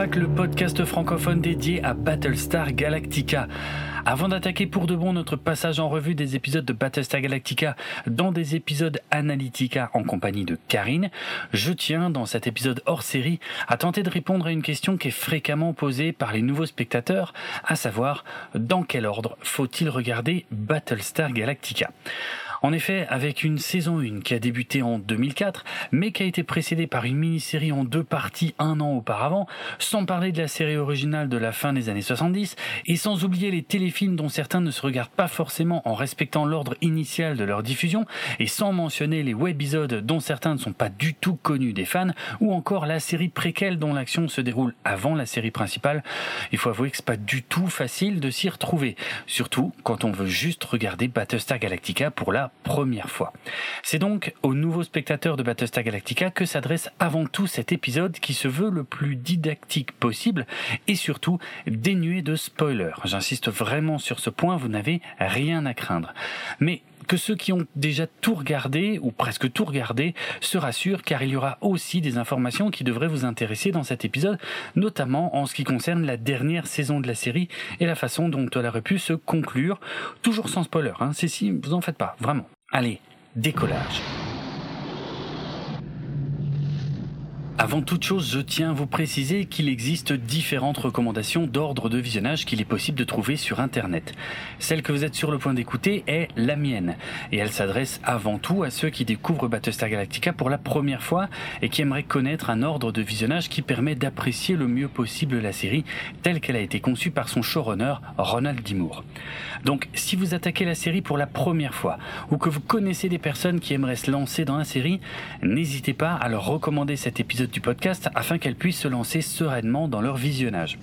Le podcast francophone dédié à Battlestar Galactica. Avant d'attaquer pour de bon notre passage en revue des épisodes de Battlestar Galactica dans des épisodes Analytica en compagnie de Karine, je tiens dans cet épisode hors série à tenter de répondre à une question qui est fréquemment posée par les nouveaux spectateurs, à savoir dans quel ordre faut-il regarder Battlestar Galactica? En effet, avec une saison 1 qui a débuté en 2004, mais qui a été précédée par une mini-série en deux parties un an auparavant, sans parler de la série originale de la fin des années 70, et sans oublier les téléfilms dont certains ne se regardent pas forcément en respectant l'ordre initial de leur diffusion, et sans mentionner les webisodes dont certains ne sont pas du tout connus des fans, ou encore la série préquelle dont l'action se déroule avant la série principale, il faut avouer que c'est pas du tout facile de s'y retrouver, surtout quand on veut juste regarder Battlestar Galactica pour la première fois. C'est donc aux nouveaux spectateurs de Battlestar Galactica que s'adresse avant tout cet épisode qui se veut le plus didactique possible et surtout dénué de spoilers. J'insiste vraiment sur ce point, vous n'avez rien à craindre. Mais que ceux qui ont déjà tout regardé, ou presque tout regardé, se rassurent car il y aura aussi des informations qui devraient vous intéresser dans cet épisode, notamment en ce qui concerne la dernière saison de la série et la façon dont elle aurait pu se conclure, toujours sans spoiler, hein, vous en faites pas, vraiment. Allez, décollage. Avant toute chose, je tiens à vous préciser qu'il existe différentes recommandations d'ordre de visionnage qu'il est possible de trouver sur Internet. Celle que vous êtes sur le point d'écouter est la mienne, et elle s'adresse avant tout à ceux qui découvrent Battlestar Galactica pour la première fois et qui aimeraient connaître un ordre de visionnage qui permet d'apprécier le mieux possible la série telle qu'elle a été conçue par son showrunner Ronald D. Moore. Donc, si vous attaquez la série pour la première fois, ou que vous connaissez des personnes qui aimeraient se lancer dans la série, n'hésitez pas à leur recommander cet épisode du podcast afin qu'elles puissent se lancer sereinement dans leur visionnage.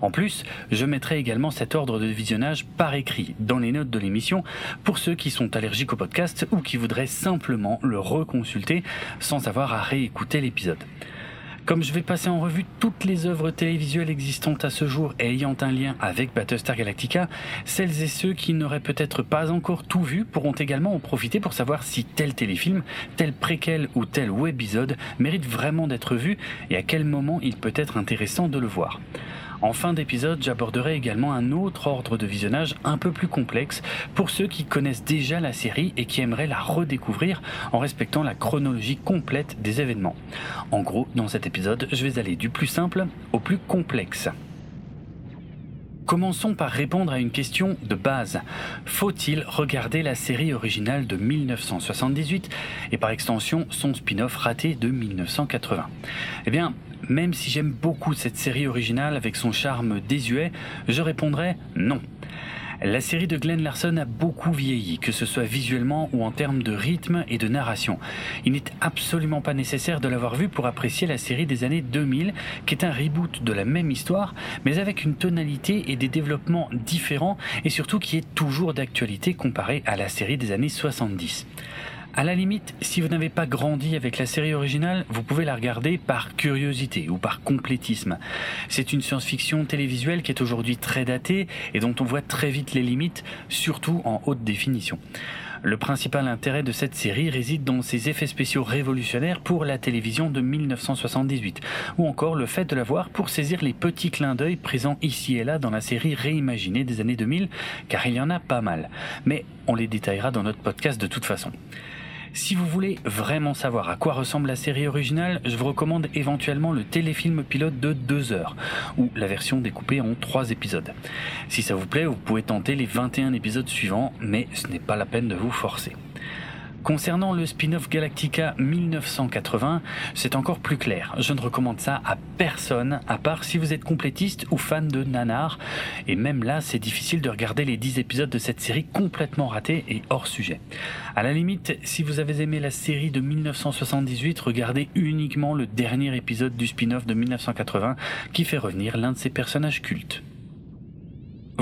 En plus, je mettrai également cet ordre de visionnage par écrit dans les notes de l'émission pour ceux qui sont allergiques au podcast ou qui voudraient simplement le reconsulter sans avoir à réécouter l'épisode. Comme je vais passer en revue toutes les œuvres télévisuelles existantes à ce jour et ayant un lien avec Battlestar Galactica, celles et ceux qui n'auraient peut-être pas encore tout vu pourront également en profiter pour savoir si tel téléfilm, tel préquel ou tel webisode mérite vraiment d'être vu et à quel moment il peut être intéressant de le voir. En fin d'épisode, j'aborderai également un autre ordre de visionnage un peu plus complexe pour ceux qui connaissent déjà la série et qui aimeraient la redécouvrir en respectant la chronologie complète des événements. En gros, dans cet épisode, je vais aller du plus simple au plus complexe. Commençons par répondre à une question de base. Faut-il regarder la série originale de 1978 et par extension son spin-off raté de 1980 Eh bien, même si j'aime beaucoup cette série originale avec son charme désuet, je répondrai non. La série de Glenn Larson a beaucoup vieilli, que ce soit visuellement ou en termes de rythme et de narration. Il n'est absolument pas nécessaire de l'avoir vu pour apprécier la série des années 2000, qui est un reboot de la même histoire, mais avec une tonalité et des développements différents, et surtout qui est toujours d'actualité comparé à la série des années 70. À la limite, si vous n'avez pas grandi avec la série originale, vous pouvez la regarder par curiosité ou par complétisme. C'est une science-fiction télévisuelle qui est aujourd'hui très datée et dont on voit très vite les limites, surtout en haute définition. Le principal intérêt de cette série réside dans ses effets spéciaux révolutionnaires pour la télévision de 1978, ou encore le fait de la voir pour saisir les petits clins d'œil présents ici et là dans la série réimaginée des années 2000, car il y en a pas mal. Mais on les détaillera dans notre podcast de toute façon. Si vous voulez vraiment savoir à quoi ressemble la série originale, je vous recommande éventuellement le téléfilm pilote de 2 heures, ou la version découpée en 3 épisodes. Si ça vous plaît, vous pouvez tenter les 21 épisodes suivants, mais ce n'est pas la peine de vous forcer. Concernant le spin-off Galactica 1980, c'est encore plus clair. Je ne recommande ça à personne, à part si vous êtes complétiste ou fan de nanar. Et même là, c'est difficile de regarder les 10 épisodes de cette série complètement ratés et hors sujet. À la limite, si vous avez aimé la série de 1978, regardez uniquement le dernier épisode du spin-off de 1980 qui fait revenir l'un de ses personnages cultes.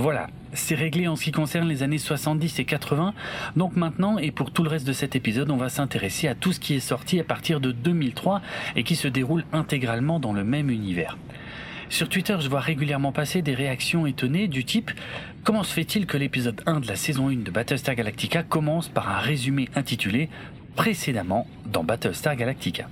Voilà, c'est réglé en ce qui concerne les années 70 et 80. Donc maintenant, et pour tout le reste de cet épisode, on va s'intéresser à tout ce qui est sorti à partir de 2003 et qui se déroule intégralement dans le même univers. Sur Twitter, je vois régulièrement passer des réactions étonnées du type Comment se fait-il que l'épisode 1 de la saison 1 de Battlestar Galactica commence par un résumé intitulé Précédemment dans Battlestar Galactica?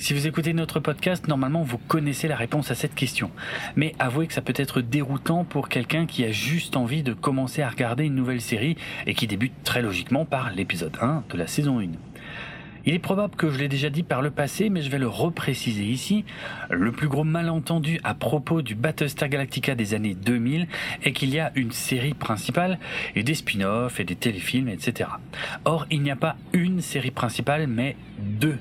Si vous écoutez notre podcast, normalement vous connaissez la réponse à cette question. Mais avouez que ça peut être déroutant pour quelqu'un qui a juste envie de commencer à regarder une nouvelle série et qui débute très logiquement par l'épisode 1 de la saison 1. Il est probable que je l'ai déjà dit par le passé, mais je vais le repréciser ici. Le plus gros malentendu à propos du Battlestar Galactica des années 2000 est qu'il y a une série principale et des spin-offs et des téléfilms, etc. Or, il n'y a pas une série principale, mais deux.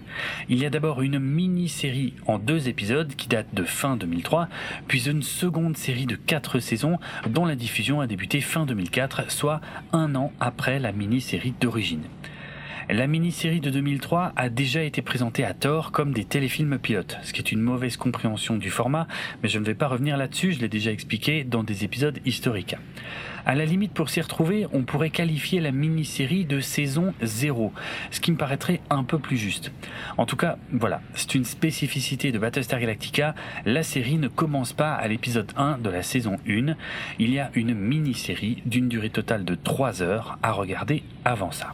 Il y a d'abord une mini-série en deux épisodes qui date de fin 2003, puis une seconde série de quatre saisons dont la diffusion a débuté fin 2004, soit un an après la mini-série d'origine. La mini-série de 2003 a déjà été présentée à tort comme des téléfilms pilotes, ce qui est une mauvaise compréhension du format, mais je ne vais pas revenir là-dessus, je l'ai déjà expliqué dans des épisodes historiques. À la limite, pour s'y retrouver, on pourrait qualifier la mini-série de saison 0, ce qui me paraîtrait un peu plus juste. En tout cas, voilà, c'est une spécificité de Battlestar Galactica, la série ne commence pas à l'épisode 1 de la saison 1, il y a une mini-série d'une durée totale de 3 heures à regarder avant ça.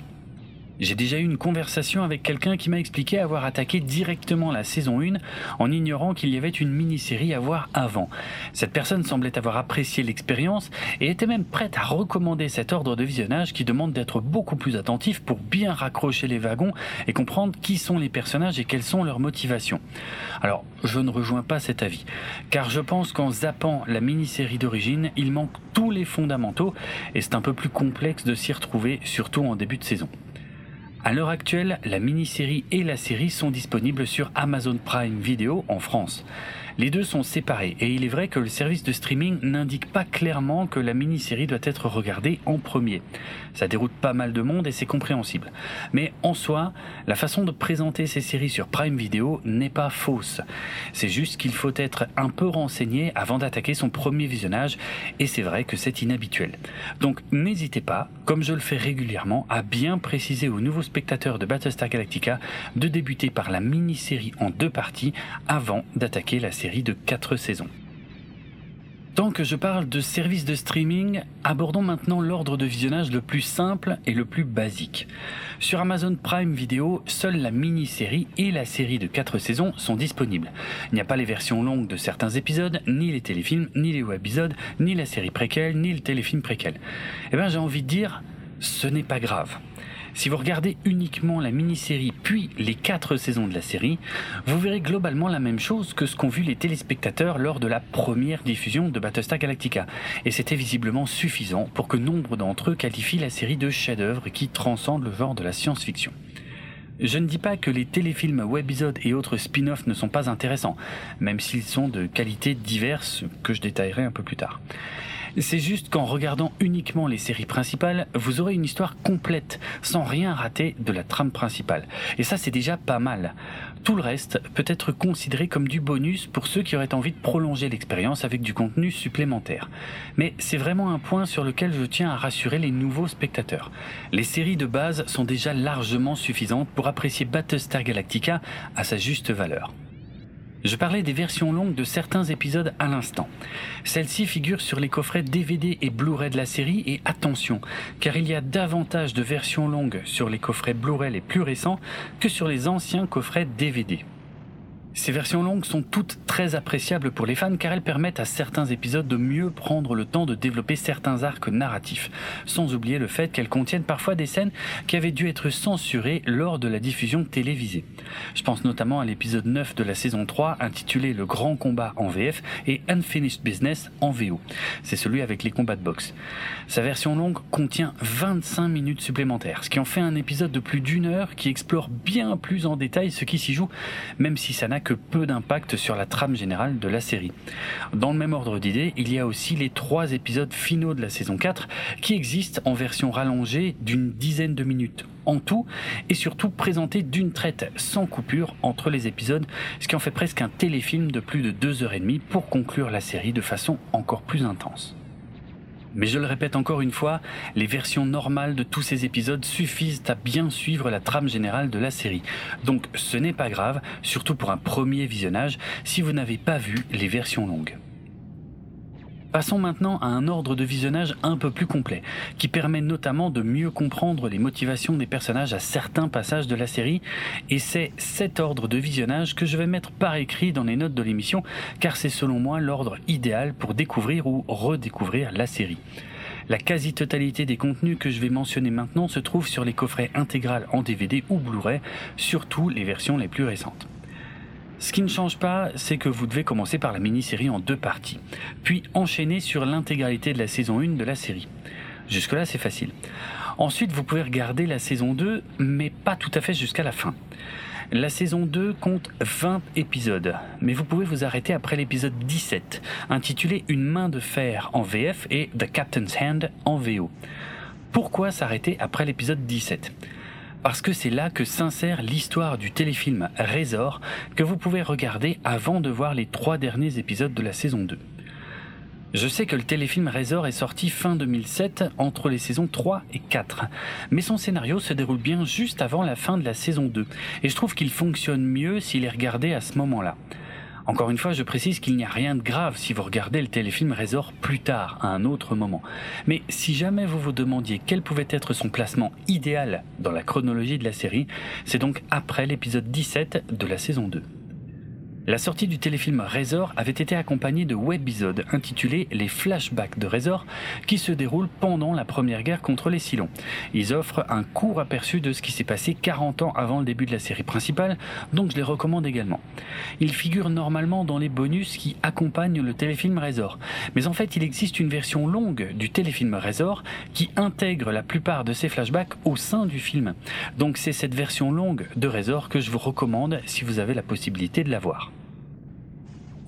J'ai déjà eu une conversation avec quelqu'un qui m'a expliqué avoir attaqué directement la saison 1 en ignorant qu'il y avait une mini-série à voir avant. Cette personne semblait avoir apprécié l'expérience et était même prête à recommander cet ordre de visionnage qui demande d'être beaucoup plus attentif pour bien raccrocher les wagons et comprendre qui sont les personnages et quelles sont leurs motivations. Alors, je ne rejoins pas cet avis, car je pense qu'en zappant la mini-série d'origine, il manque tous les fondamentaux et c'est un peu plus complexe de s'y retrouver, surtout en début de saison. À l'heure actuelle, la mini-série et la série sont disponibles sur Amazon Prime Video en France. Les deux sont séparés et il est vrai que le service de streaming n'indique pas clairement que la mini-série doit être regardée en premier. Ça déroute pas mal de monde et c'est compréhensible. Mais en soi, la façon de présenter ces séries sur Prime Video n'est pas fausse. C'est juste qu'il faut être un peu renseigné avant d'attaquer son premier visionnage et c'est vrai que c'est inhabituel. Donc n'hésitez pas, comme je le fais régulièrement, à bien préciser aux nouveaux spectateurs de Battlestar Galactica de débuter par la mini-série en deux parties avant d'attaquer la série de 4 saisons. Tant que je parle de services de streaming, abordons maintenant l'ordre de visionnage le plus simple et le plus basique. Sur Amazon Prime Video, seule la mini-série et la série de 4 saisons sont disponibles. Il n'y a pas les versions longues de certains épisodes, ni les téléfilms, ni les webisodes, ni la série préquelle, ni le téléfilm préquel. Eh bien j'ai envie de dire, ce n'est pas grave. Si vous regardez uniquement la mini-série puis les quatre saisons de la série, vous verrez globalement la même chose que ce qu'ont vu les téléspectateurs lors de la première diffusion de Battlestar Galactica. Et c'était visiblement suffisant pour que nombre d'entre eux qualifient la série de chef-d'œuvre qui transcende le genre de la science-fiction. Je ne dis pas que les téléfilms, webisodes et autres spin-offs ne sont pas intéressants, même s'ils sont de qualités diverses que je détaillerai un peu plus tard. C'est juste qu'en regardant uniquement les séries principales, vous aurez une histoire complète, sans rien rater de la trame principale. Et ça, c'est déjà pas mal. Tout le reste peut être considéré comme du bonus pour ceux qui auraient envie de prolonger l'expérience avec du contenu supplémentaire. Mais c'est vraiment un point sur lequel je tiens à rassurer les nouveaux spectateurs. Les séries de base sont déjà largement suffisantes pour apprécier Battlestar Galactica à sa juste valeur. Je parlais des versions longues de certains épisodes à l'instant. Celles-ci figurent sur les coffrets DVD et Blu-ray de la série et attention, car il y a davantage de versions longues sur les coffrets Blu-ray les plus récents que sur les anciens coffrets DVD. Ces versions longues sont toutes très appréciables pour les fans car elles permettent à certains épisodes de mieux prendre le temps de développer certains arcs narratifs, sans oublier le fait qu'elles contiennent parfois des scènes qui avaient dû être censurées lors de la diffusion télévisée. Je pense notamment à l'épisode 9 de la saison 3 intitulé Le Grand Combat en VF et Unfinished Business en VO. C'est celui avec les combats de boxe. Sa version longue contient 25 minutes supplémentaires, ce qui en fait un épisode de plus d'une heure qui explore bien plus en détail ce qui s'y joue, même si ça n'a que peu d'impact sur la trame générale de la série. Dans le même ordre d'idée, il y a aussi les trois épisodes finaux de la saison 4 qui existent en version rallongée d'une dizaine de minutes en tout et surtout présentés d'une traite sans coupure entre les épisodes, ce qui en fait presque un téléfilm de plus de deux heures et demie pour conclure la série de façon encore plus intense. Mais je le répète encore une fois, les versions normales de tous ces épisodes suffisent à bien suivre la trame générale de la série. Donc ce n'est pas grave, surtout pour un premier visionnage, si vous n'avez pas vu les versions longues. Passons maintenant à un ordre de visionnage un peu plus complet, qui permet notamment de mieux comprendre les motivations des personnages à certains passages de la série, et c'est cet ordre de visionnage que je vais mettre par écrit dans les notes de l'émission, car c'est selon moi l'ordre idéal pour découvrir ou redécouvrir la série. La quasi-totalité des contenus que je vais mentionner maintenant se trouve sur les coffrets intégral en DVD ou Blu-ray, surtout les versions les plus récentes. Ce qui ne change pas, c'est que vous devez commencer par la mini-série en deux parties, puis enchaîner sur l'intégralité de la saison 1 de la série. Jusque-là, c'est facile. Ensuite, vous pouvez regarder la saison 2, mais pas tout à fait jusqu'à la fin. La saison 2 compte 20 épisodes, mais vous pouvez vous arrêter après l'épisode 17, intitulé Une main de fer en VF et The Captain's Hand en VO. Pourquoi s'arrêter après l'épisode 17 parce que c'est là que s'insère l'histoire du téléfilm Razor que vous pouvez regarder avant de voir les trois derniers épisodes de la saison 2. Je sais que le téléfilm Razor est sorti fin 2007 entre les saisons 3 et 4, mais son scénario se déroule bien juste avant la fin de la saison 2, et je trouve qu'il fonctionne mieux s'il est regardé à ce moment-là. Encore une fois, je précise qu'il n'y a rien de grave si vous regardez le téléfilm Razor plus tard, à un autre moment. Mais si jamais vous vous demandiez quel pouvait être son placement idéal dans la chronologie de la série, c'est donc après l'épisode 17 de la saison 2. La sortie du téléfilm Razor avait été accompagnée de webisodes intitulés Les flashbacks de Razor qui se déroulent pendant la première guerre contre les Cylons. Ils offrent un court aperçu de ce qui s'est passé 40 ans avant le début de la série principale, donc je les recommande également. Ils figurent normalement dans les bonus qui accompagnent le téléfilm Razor, mais en fait il existe une version longue du téléfilm Razor qui intègre la plupart de ces flashbacks au sein du film. Donc c'est cette version longue de Razor que je vous recommande si vous avez la possibilité de la voir.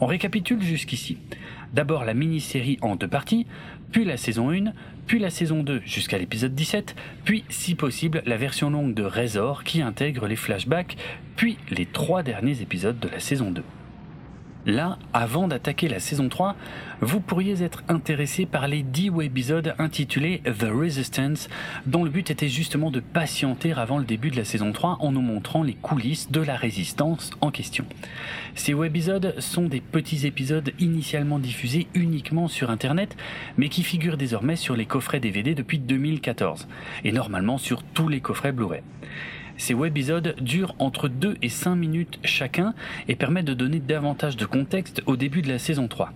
On récapitule jusqu'ici. D'abord la mini-série en deux parties, puis la saison 1, puis la saison 2 jusqu'à l'épisode 17, puis si possible la version longue de Razor qui intègre les flashbacks, puis les trois derniers épisodes de la saison 2. Là, avant d'attaquer la saison 3, vous pourriez être intéressé par les 10 webisodes intitulés The Resistance, dont le but était justement de patienter avant le début de la saison 3 en nous montrant les coulisses de la résistance en question. Ces webisodes sont des petits épisodes initialement diffusés uniquement sur Internet, mais qui figurent désormais sur les coffrets DVD depuis 2014, et normalement sur tous les coffrets Blu-ray. Ces webisodes durent entre 2 et 5 minutes chacun et permettent de donner davantage de contexte au début de la saison 3.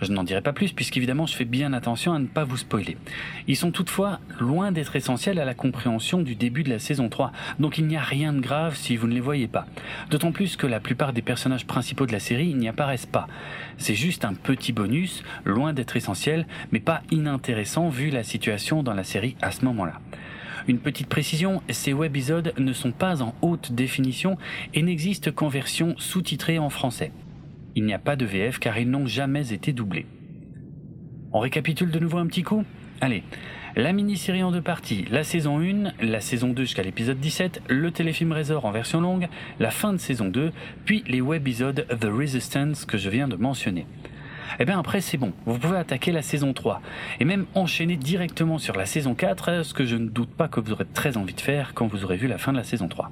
Je n'en dirai pas plus puisqu'évidemment je fais bien attention à ne pas vous spoiler. Ils sont toutefois loin d'être essentiels à la compréhension du début de la saison 3, donc il n'y a rien de grave si vous ne les voyez pas. D'autant plus que la plupart des personnages principaux de la série n'y apparaissent pas. C'est juste un petit bonus, loin d'être essentiel, mais pas inintéressant vu la situation dans la série à ce moment-là. Une petite précision, ces webisodes ne sont pas en haute définition et n'existent qu'en version sous-titrée en français. Il n'y a pas de VF car ils n'ont jamais été doublés. On récapitule de nouveau un petit coup? Allez, la mini-série en deux parties, la saison 1, la saison 2 jusqu'à l'épisode 17, le téléfilm Razor en version longue, la fin de saison 2, puis les webisodes The Resistance que je viens de mentionner eh bien après c'est bon, vous pouvez attaquer la saison 3 et même enchaîner directement sur la saison 4, ce que je ne doute pas que vous aurez très envie de faire quand vous aurez vu la fin de la saison 3.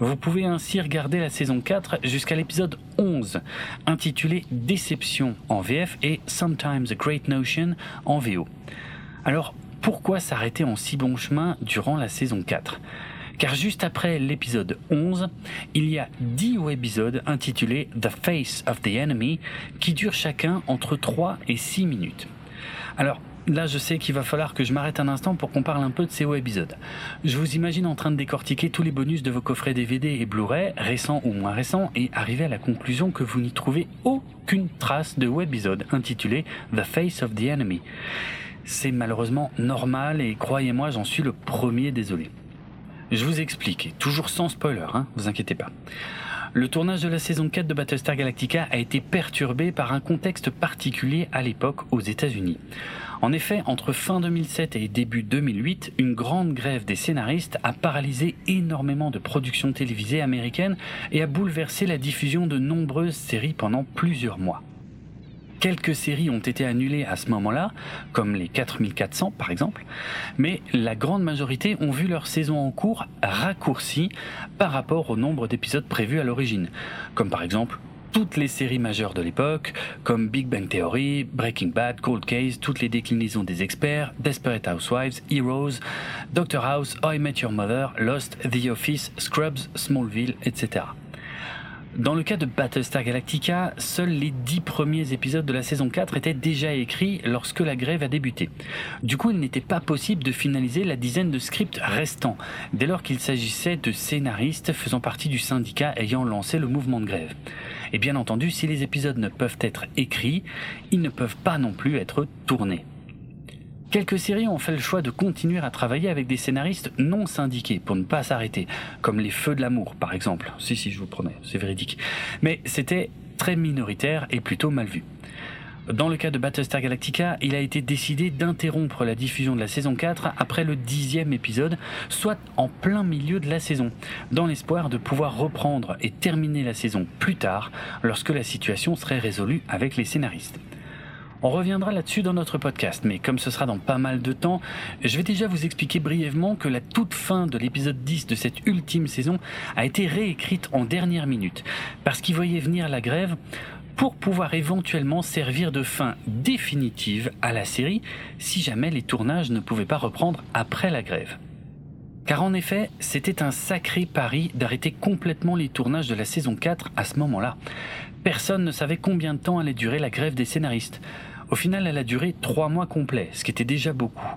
Vous pouvez ainsi regarder la saison 4 jusqu'à l'épisode 11, intitulé Déception en VF et Sometimes a Great Notion en VO. Alors, pourquoi s'arrêter en si bon chemin durant la saison 4 car juste après l'épisode 11, il y a 10 webisodes intitulés The Face of the Enemy qui durent chacun entre 3 et 6 minutes. Alors, Là, je sais qu'il va falloir que je m'arrête un instant pour qu'on parle un peu de ces webisodes. Je vous imagine en train de décortiquer tous les bonus de vos coffrets DVD et Blu-ray, récents ou moins récents, et arriver à la conclusion que vous n'y trouvez aucune trace de webisode intitulé The Face of the Enemy. C'est malheureusement normal et croyez-moi, j'en suis le premier désolé. Je vous explique, toujours sans spoiler, hein, vous inquiétez pas. Le tournage de la saison 4 de Battlestar Galactica a été perturbé par un contexte particulier à l'époque aux États-Unis. En effet, entre fin 2007 et début 2008, une grande grève des scénaristes a paralysé énormément de productions télévisées américaines et a bouleversé la diffusion de nombreuses séries pendant plusieurs mois. Quelques séries ont été annulées à ce moment-là, comme les 4400 par exemple, mais la grande majorité ont vu leur saison en cours raccourcie par rapport au nombre d'épisodes prévus à l'origine, comme par exemple toutes les séries majeures de l'époque, comme Big Bang Theory, Breaking Bad, Cold Case, toutes les déclinaisons des experts, Desperate Housewives, Heroes, Doctor House, I Met Your Mother, Lost, The Office, Scrubs, Smallville, etc. Dans le cas de Battlestar Galactica, seuls les dix premiers épisodes de la saison 4 étaient déjà écrits lorsque la grève a débuté. Du coup, il n'était pas possible de finaliser la dizaine de scripts restants, dès lors qu'il s'agissait de scénaristes faisant partie du syndicat ayant lancé le mouvement de grève. Et bien entendu, si les épisodes ne peuvent être écrits, ils ne peuvent pas non plus être tournés. Quelques séries ont fait le choix de continuer à travailler avec des scénaristes non syndiqués pour ne pas s'arrêter, comme Les Feux de l'amour par exemple. Si, si, je vous promets, c'est véridique. Mais c'était très minoritaire et plutôt mal vu. Dans le cas de Battlestar Galactica, il a été décidé d'interrompre la diffusion de la saison 4 après le dixième épisode, soit en plein milieu de la saison, dans l'espoir de pouvoir reprendre et terminer la saison plus tard, lorsque la situation serait résolue avec les scénaristes. On reviendra là-dessus dans notre podcast, mais comme ce sera dans pas mal de temps, je vais déjà vous expliquer brièvement que la toute fin de l'épisode 10 de cette ultime saison a été réécrite en dernière minute, parce qu'il voyait venir la grève pour pouvoir éventuellement servir de fin définitive à la série si jamais les tournages ne pouvaient pas reprendre après la grève. Car en effet, c'était un sacré pari d'arrêter complètement les tournages de la saison 4 à ce moment-là. Personne ne savait combien de temps allait durer la grève des scénaristes. Au final, elle a duré trois mois complets, ce qui était déjà beaucoup.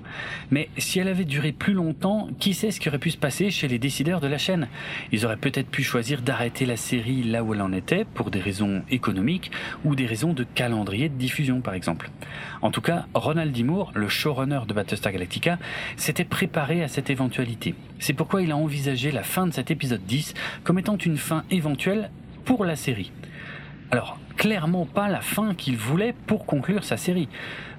Mais si elle avait duré plus longtemps, qui sait ce qui aurait pu se passer chez les décideurs de la chaîne? Ils auraient peut-être pu choisir d'arrêter la série là où elle en était, pour des raisons économiques ou des raisons de calendrier de diffusion, par exemple. En tout cas, Ronald D. Moore, le showrunner de Battlestar Galactica, s'était préparé à cette éventualité. C'est pourquoi il a envisagé la fin de cet épisode 10 comme étant une fin éventuelle pour la série. Alors, clairement pas la fin qu'il voulait pour conclure sa série,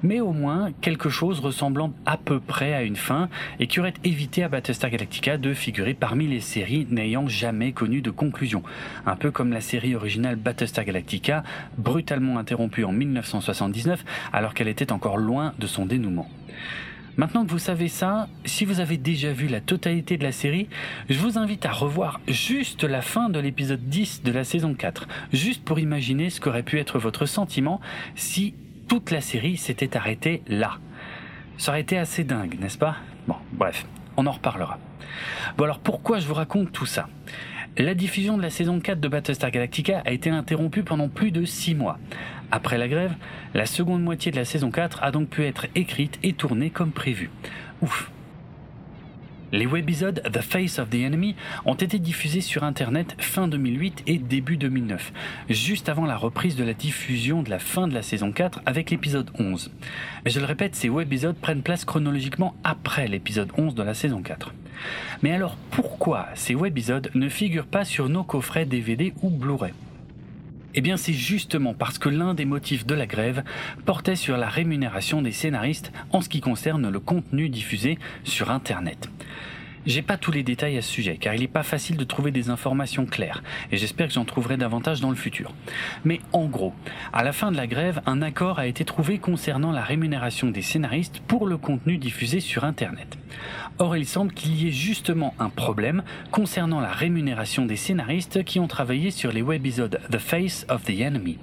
mais au moins quelque chose ressemblant à peu près à une fin et qui aurait évité à Battlestar Galactica de figurer parmi les séries n'ayant jamais connu de conclusion, un peu comme la série originale Battlestar Galactica, brutalement interrompue en 1979 alors qu'elle était encore loin de son dénouement. Maintenant que vous savez ça, si vous avez déjà vu la totalité de la série, je vous invite à revoir juste la fin de l'épisode 10 de la saison 4, juste pour imaginer ce qu'aurait pu être votre sentiment si toute la série s'était arrêtée là. Ça aurait été assez dingue, n'est-ce pas? Bon, bref, on en reparlera. Bon alors pourquoi je vous raconte tout ça? La diffusion de la saison 4 de Battlestar Galactica a été interrompue pendant plus de 6 mois. Après la grève, la seconde moitié de la saison 4 a donc pu être écrite et tournée comme prévu. Ouf, les webisodes The Face of the Enemy ont été diffusés sur Internet fin 2008 et début 2009, juste avant la reprise de la diffusion de la fin de la saison 4 avec l'épisode 11. Mais je le répète, ces webisodes prennent place chronologiquement après l'épisode 11 de la saison 4. Mais alors pourquoi ces webisodes ne figurent pas sur nos coffrets DVD ou Blu-ray? Eh bien, c'est justement parce que l'un des motifs de la grève portait sur la rémunération des scénaristes en ce qui concerne le contenu diffusé sur Internet. J'ai pas tous les détails à ce sujet, car il n'est pas facile de trouver des informations claires, et j'espère que j'en trouverai davantage dans le futur. Mais en gros, à la fin de la grève, un accord a été trouvé concernant la rémunération des scénaristes pour le contenu diffusé sur Internet. Or, il semble qu'il y ait justement un problème concernant la rémunération des scénaristes qui ont travaillé sur les webisodes The Face of the Enemy.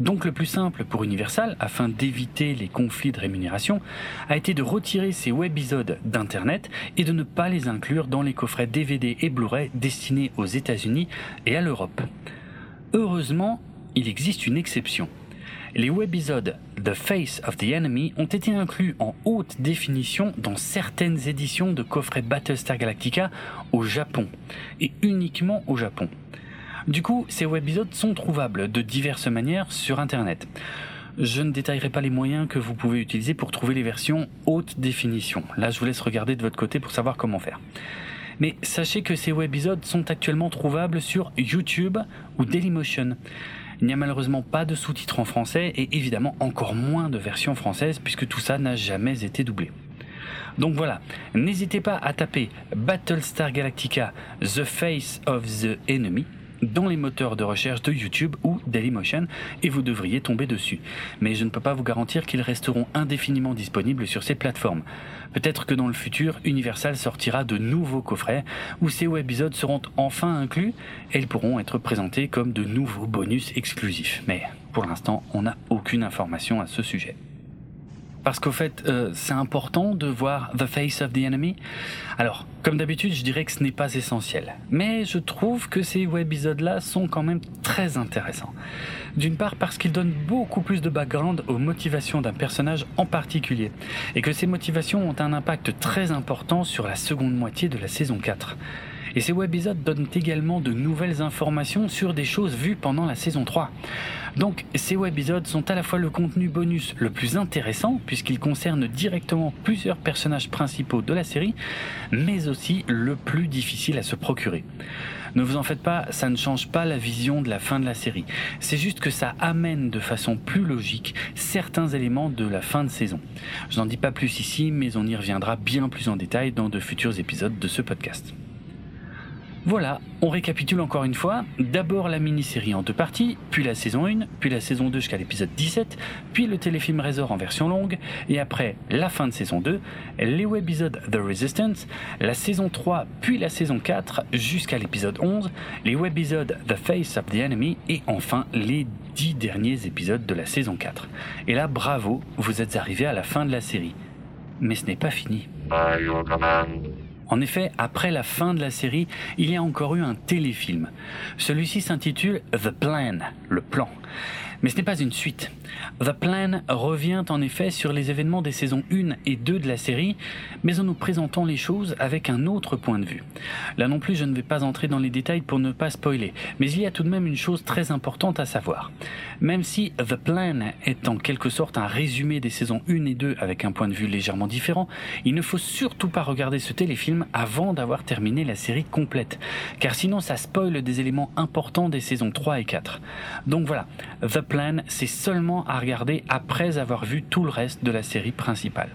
Donc le plus simple pour Universal, afin d'éviter les conflits de rémunération, a été de retirer ces webisodes d'Internet et de ne pas les inclure dans les coffrets DVD et Blu-ray destinés aux États-Unis et à l'Europe. Heureusement, il existe une exception. Les webisodes The Face of the Enemy ont été inclus en haute définition dans certaines éditions de coffrets Battlestar Galactica au Japon, et uniquement au Japon. Du coup, ces webisodes sont trouvables de diverses manières sur Internet. Je ne détaillerai pas les moyens que vous pouvez utiliser pour trouver les versions haute définition. Là, je vous laisse regarder de votre côté pour savoir comment faire. Mais sachez que ces webisodes sont actuellement trouvables sur YouTube ou Dailymotion. Il n'y a malheureusement pas de sous-titres en français et évidemment encore moins de versions françaises puisque tout ça n'a jamais été doublé. Donc voilà, n'hésitez pas à taper Battlestar Galactica The Face of the Enemy dans les moteurs de recherche de YouTube ou Dailymotion et vous devriez tomber dessus. Mais je ne peux pas vous garantir qu'ils resteront indéfiniment disponibles sur ces plateformes. Peut-être que dans le futur, Universal sortira de nouveaux coffrets où ces webisodes seront enfin inclus et ils pourront être présentés comme de nouveaux bonus exclusifs. Mais pour l'instant, on n'a aucune information à ce sujet. Parce qu'au fait, euh, c'est important de voir The Face of the Enemy. Alors, comme d'habitude, je dirais que ce n'est pas essentiel. Mais je trouve que ces webisodes-là sont quand même très intéressants. D'une part parce qu'ils donnent beaucoup plus de background aux motivations d'un personnage en particulier. Et que ces motivations ont un impact très important sur la seconde moitié de la saison 4. Et ces webisodes donnent également de nouvelles informations sur des choses vues pendant la saison 3. Donc ces webisodes sont à la fois le contenu bonus le plus intéressant puisqu'ils concernent directement plusieurs personnages principaux de la série, mais aussi le plus difficile à se procurer. Ne vous en faites pas, ça ne change pas la vision de la fin de la série. C'est juste que ça amène de façon plus logique certains éléments de la fin de saison. Je n'en dis pas plus ici, mais on y reviendra bien plus en détail dans de futurs épisodes de ce podcast. Voilà, on récapitule encore une fois. D'abord la mini-série en deux parties, puis la saison 1, puis la saison 2 jusqu'à l'épisode 17, puis le téléfilm Razor en version longue, et après la fin de saison 2, les webisodes The Resistance, la saison 3, puis la saison 4 jusqu'à l'épisode 11, les webisodes The Face of the Enemy, et enfin les 10 derniers épisodes de la saison 4. Et là, bravo, vous êtes arrivé à la fin de la série. Mais ce n'est pas fini. En effet, après la fin de la série, il y a encore eu un téléfilm. Celui-ci s'intitule The Plan, le plan. Mais ce n'est pas une suite. The Plan revient en effet sur les événements des saisons 1 et 2 de la série, mais en nous présentant les choses avec un autre point de vue. Là non plus, je ne vais pas entrer dans les détails pour ne pas spoiler, mais il y a tout de même une chose très importante à savoir. Même si The Plan est en quelque sorte un résumé des saisons 1 et 2 avec un point de vue légèrement différent, il ne faut surtout pas regarder ce téléfilm avant d'avoir terminé la série complète, car sinon ça spoile des éléments importants des saisons 3 et 4. Donc voilà, Plan, c'est seulement à regarder après avoir vu tout le reste de la série principale.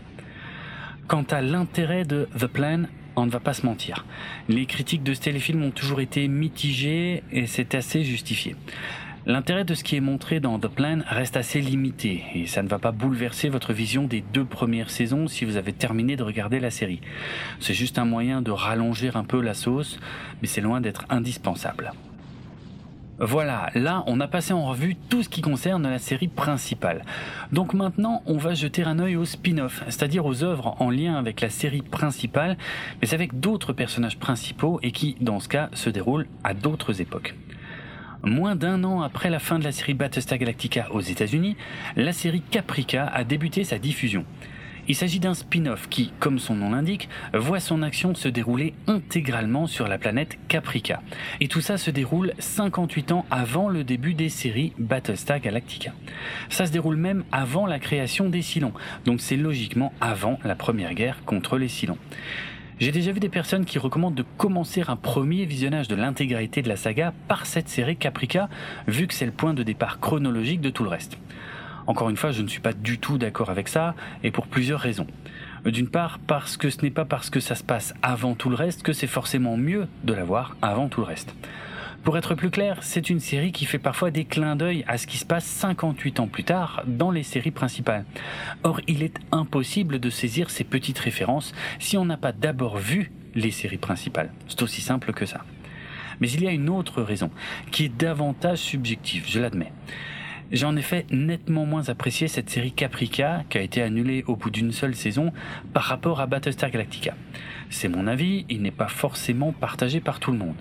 Quant à l'intérêt de The Plan, on ne va pas se mentir. Les critiques de ce téléfilm ont toujours été mitigées et c'est assez justifié. L'intérêt de ce qui est montré dans The Plan reste assez limité et ça ne va pas bouleverser votre vision des deux premières saisons si vous avez terminé de regarder la série. C'est juste un moyen de rallonger un peu la sauce, mais c'est loin d'être indispensable. Voilà, là on a passé en revue tout ce qui concerne la série principale. Donc maintenant on va jeter un œil aux spin-off, c'est-à-dire aux œuvres en lien avec la série principale, mais avec d'autres personnages principaux et qui, dans ce cas, se déroulent à d'autres époques. Moins d'un an après la fin de la série Battlestar Galactica aux États-Unis, la série Caprica a débuté sa diffusion. Il s'agit d'un spin-off qui, comme son nom l'indique, voit son action se dérouler intégralement sur la planète Caprica. Et tout ça se déroule 58 ans avant le début des séries Battlestar Galactica. Ça se déroule même avant la création des Cylons, donc c'est logiquement avant la première guerre contre les Cylons. J'ai déjà vu des personnes qui recommandent de commencer un premier visionnage de l'intégralité de la saga par cette série Caprica, vu que c'est le point de départ chronologique de tout le reste. Encore une fois, je ne suis pas du tout d'accord avec ça, et pour plusieurs raisons. D'une part, parce que ce n'est pas parce que ça se passe avant tout le reste que c'est forcément mieux de la voir avant tout le reste. Pour être plus clair, c'est une série qui fait parfois des clins d'œil à ce qui se passe 58 ans plus tard dans les séries principales. Or, il est impossible de saisir ces petites références si on n'a pas d'abord vu les séries principales. C'est aussi simple que ça. Mais il y a une autre raison, qui est davantage subjective, je l'admets. J'ai en effet nettement moins apprécié cette série Caprica, qui a été annulée au bout d'une seule saison, par rapport à Battlestar Galactica. C'est mon avis, il n'est pas forcément partagé par tout le monde.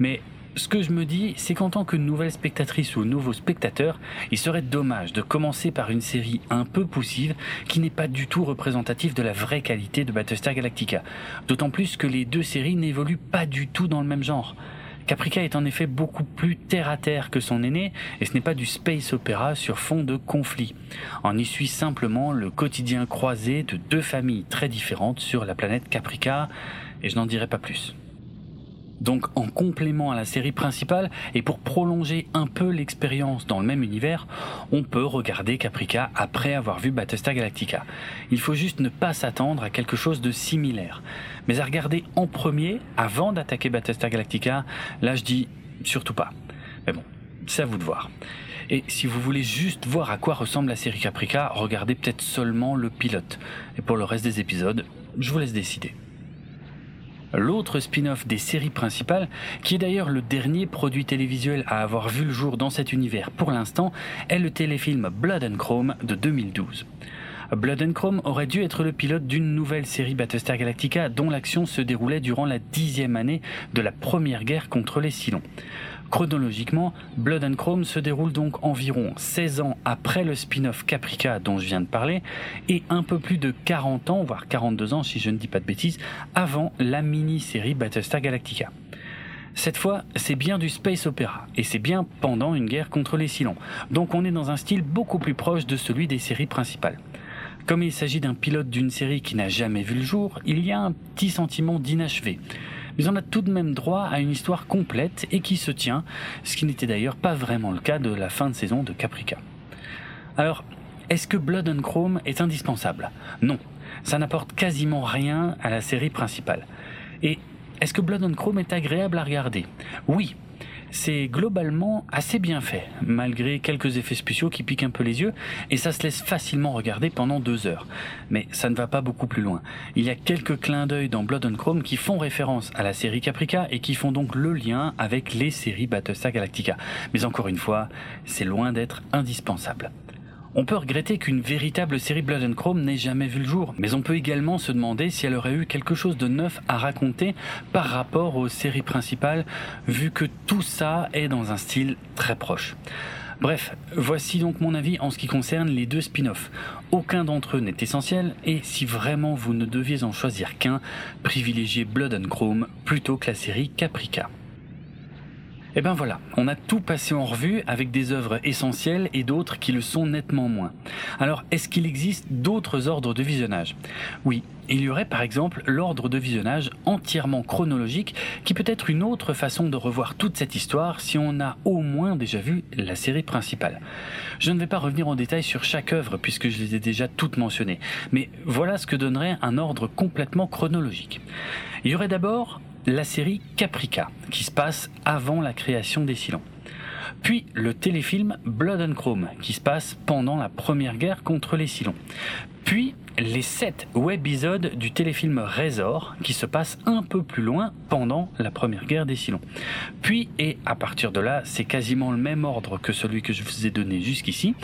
Mais ce que je me dis, c'est qu'en tant que nouvelle spectatrice ou nouveau spectateur, il serait dommage de commencer par une série un peu poussive qui n'est pas du tout représentative de la vraie qualité de Battlestar Galactica. D'autant plus que les deux séries n'évoluent pas du tout dans le même genre. Caprica est en effet beaucoup plus terre à terre que son aîné, et ce n'est pas du space opéra sur fond de conflit. On y suit simplement le quotidien croisé de deux familles très différentes sur la planète Caprica, et je n'en dirai pas plus. Donc en complément à la série principale et pour prolonger un peu l'expérience dans le même univers, on peut regarder Caprica après avoir vu Battlestar Galactica. Il faut juste ne pas s'attendre à quelque chose de similaire. Mais à regarder en premier, avant d'attaquer Battlestar Galactica, là je dis surtout pas. Mais bon, c'est à vous de voir. Et si vous voulez juste voir à quoi ressemble la série Caprica, regardez peut-être seulement le pilote. Et pour le reste des épisodes, je vous laisse décider. L'autre spin-off des séries principales, qui est d'ailleurs le dernier produit télévisuel à avoir vu le jour dans cet univers pour l'instant, est le téléfilm Blood and Chrome de 2012. Blood and Chrome aurait dû être le pilote d'une nouvelle série Battlestar Galactica dont l'action se déroulait durant la dixième année de la première guerre contre les Cylons. Chronologiquement, Blood and Chrome se déroule donc environ 16 ans après le spin-off Caprica dont je viens de parler et un peu plus de 40 ans, voire 42 ans si je ne dis pas de bêtises, avant la mini-série Battlestar Galactica. Cette fois, c'est bien du space opéra, et c'est bien pendant une guerre contre les Cylons, donc on est dans un style beaucoup plus proche de celui des séries principales. Comme il s'agit d'un pilote d'une série qui n'a jamais vu le jour, il y a un petit sentiment d'inachevé mais on a tout de même droit à une histoire complète et qui se tient, ce qui n'était d'ailleurs pas vraiment le cas de la fin de saison de Caprica. Alors, est-ce que Blood and Chrome est indispensable? Non, ça n'apporte quasiment rien à la série principale. Et est-ce que Blood and Chrome est agréable à regarder? Oui, c'est globalement assez bien fait, malgré quelques effets spéciaux qui piquent un peu les yeux, et ça se laisse facilement regarder pendant deux heures. Mais ça ne va pas beaucoup plus loin. Il y a quelques clins d'œil dans Blood and Chrome qui font référence à la série Caprica et qui font donc le lien avec les séries Battlestar Galactica. Mais encore une fois, c'est loin d'être indispensable. On peut regretter qu'une véritable série Blood and Chrome n'ait jamais vu le jour, mais on peut également se demander si elle aurait eu quelque chose de neuf à raconter par rapport aux séries principales, vu que tout ça est dans un style très proche. Bref, voici donc mon avis en ce qui concerne les deux spin-offs. Aucun d'entre eux n'est essentiel, et si vraiment vous ne deviez en choisir qu'un, privilégiez Blood and Chrome plutôt que la série Caprica. Eh ben voilà, on a tout passé en revue avec des œuvres essentielles et d'autres qui le sont nettement moins. Alors, est-ce qu'il existe d'autres ordres de visionnage? Oui, il y aurait par exemple l'ordre de visionnage entièrement chronologique qui peut être une autre façon de revoir toute cette histoire si on a au moins déjà vu la série principale. Je ne vais pas revenir en détail sur chaque œuvre puisque je les ai déjà toutes mentionnées, mais voilà ce que donnerait un ordre complètement chronologique. Il y aurait d'abord la série Caprica, qui se passe avant la création des Cylons. Puis le téléfilm Blood and Chrome, qui se passe pendant la première guerre contre les Cylons. Puis les sept webisodes du téléfilm Razor, qui se passe un peu plus loin pendant la première guerre des Cylons. Puis, et à partir de là, c'est quasiment le même ordre que celui que je vous ai donné jusqu'ici,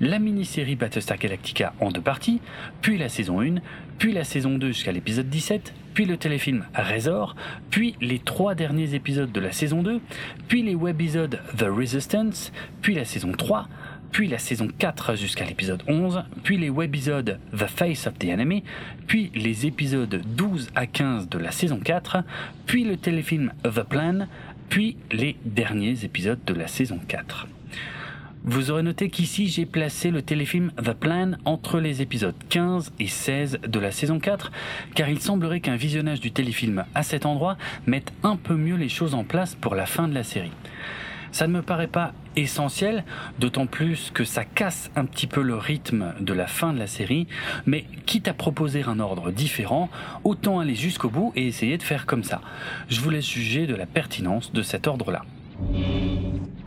la mini-série Battlestar Galactica en deux parties, puis la saison 1, puis la saison 2 jusqu'à l'épisode 17, puis le téléfilm Razor, puis les trois derniers épisodes de la saison 2, puis les webisodes The Resistance, puis la saison 3, puis la saison 4 jusqu'à l'épisode 11, puis les webisodes The Face of the Enemy, puis les épisodes 12 à 15 de la saison 4, puis le téléfilm The Plan, puis les derniers épisodes de la saison 4. Vous aurez noté qu'ici j'ai placé le téléfilm The Plan entre les épisodes 15 et 16 de la saison 4, car il semblerait qu'un visionnage du téléfilm à cet endroit mette un peu mieux les choses en place pour la fin de la série. Ça ne me paraît pas essentiel, d'autant plus que ça casse un petit peu le rythme de la fin de la série, mais quitte à proposer un ordre différent, autant aller jusqu'au bout et essayer de faire comme ça. Je vous laisse juger de la pertinence de cet ordre-là.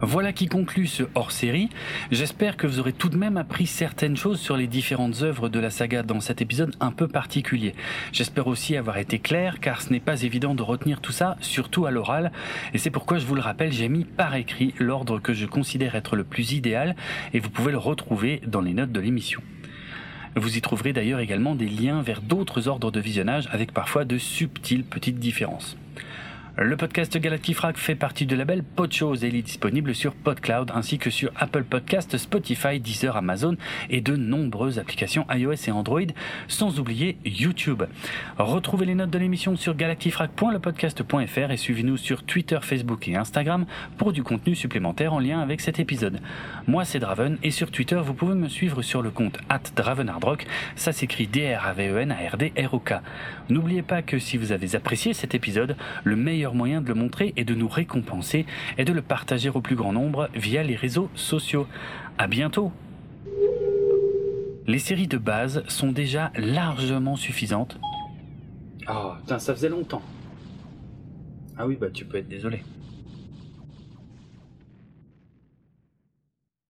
Voilà qui conclut ce hors-série. J'espère que vous aurez tout de même appris certaines choses sur les différentes œuvres de la saga dans cet épisode un peu particulier. J'espère aussi avoir été clair car ce n'est pas évident de retenir tout ça, surtout à l'oral. Et c'est pourquoi je vous le rappelle, j'ai mis par écrit l'ordre que je considère être le plus idéal et vous pouvez le retrouver dans les notes de l'émission. Vous y trouverez d'ailleurs également des liens vers d'autres ordres de visionnage avec parfois de subtiles petites différences. Le podcast Galactifrac fait partie du label Podchose et il est disponible sur PodCloud ainsi que sur Apple Podcast, Spotify, Deezer, Amazon et de nombreuses applications iOS et Android, sans oublier YouTube. Retrouvez les notes de l'émission sur galactifrac.lepodcast.fr et suivez-nous sur Twitter, Facebook et Instagram pour du contenu supplémentaire en lien avec cet épisode. Moi c'est Draven et sur Twitter vous pouvez me suivre sur le compte DravenHardRock, ça s'écrit D-R-A-V-E-N-A-R-D-R-O-K. N'oubliez pas que si vous avez apprécié cet épisode, le meilleur moyen de le montrer et de nous récompenser est de le partager au plus grand nombre via les réseaux sociaux. À bientôt! Les séries de base sont déjà largement suffisantes. Oh, putain, ça faisait longtemps. Ah oui, bah tu peux être désolé.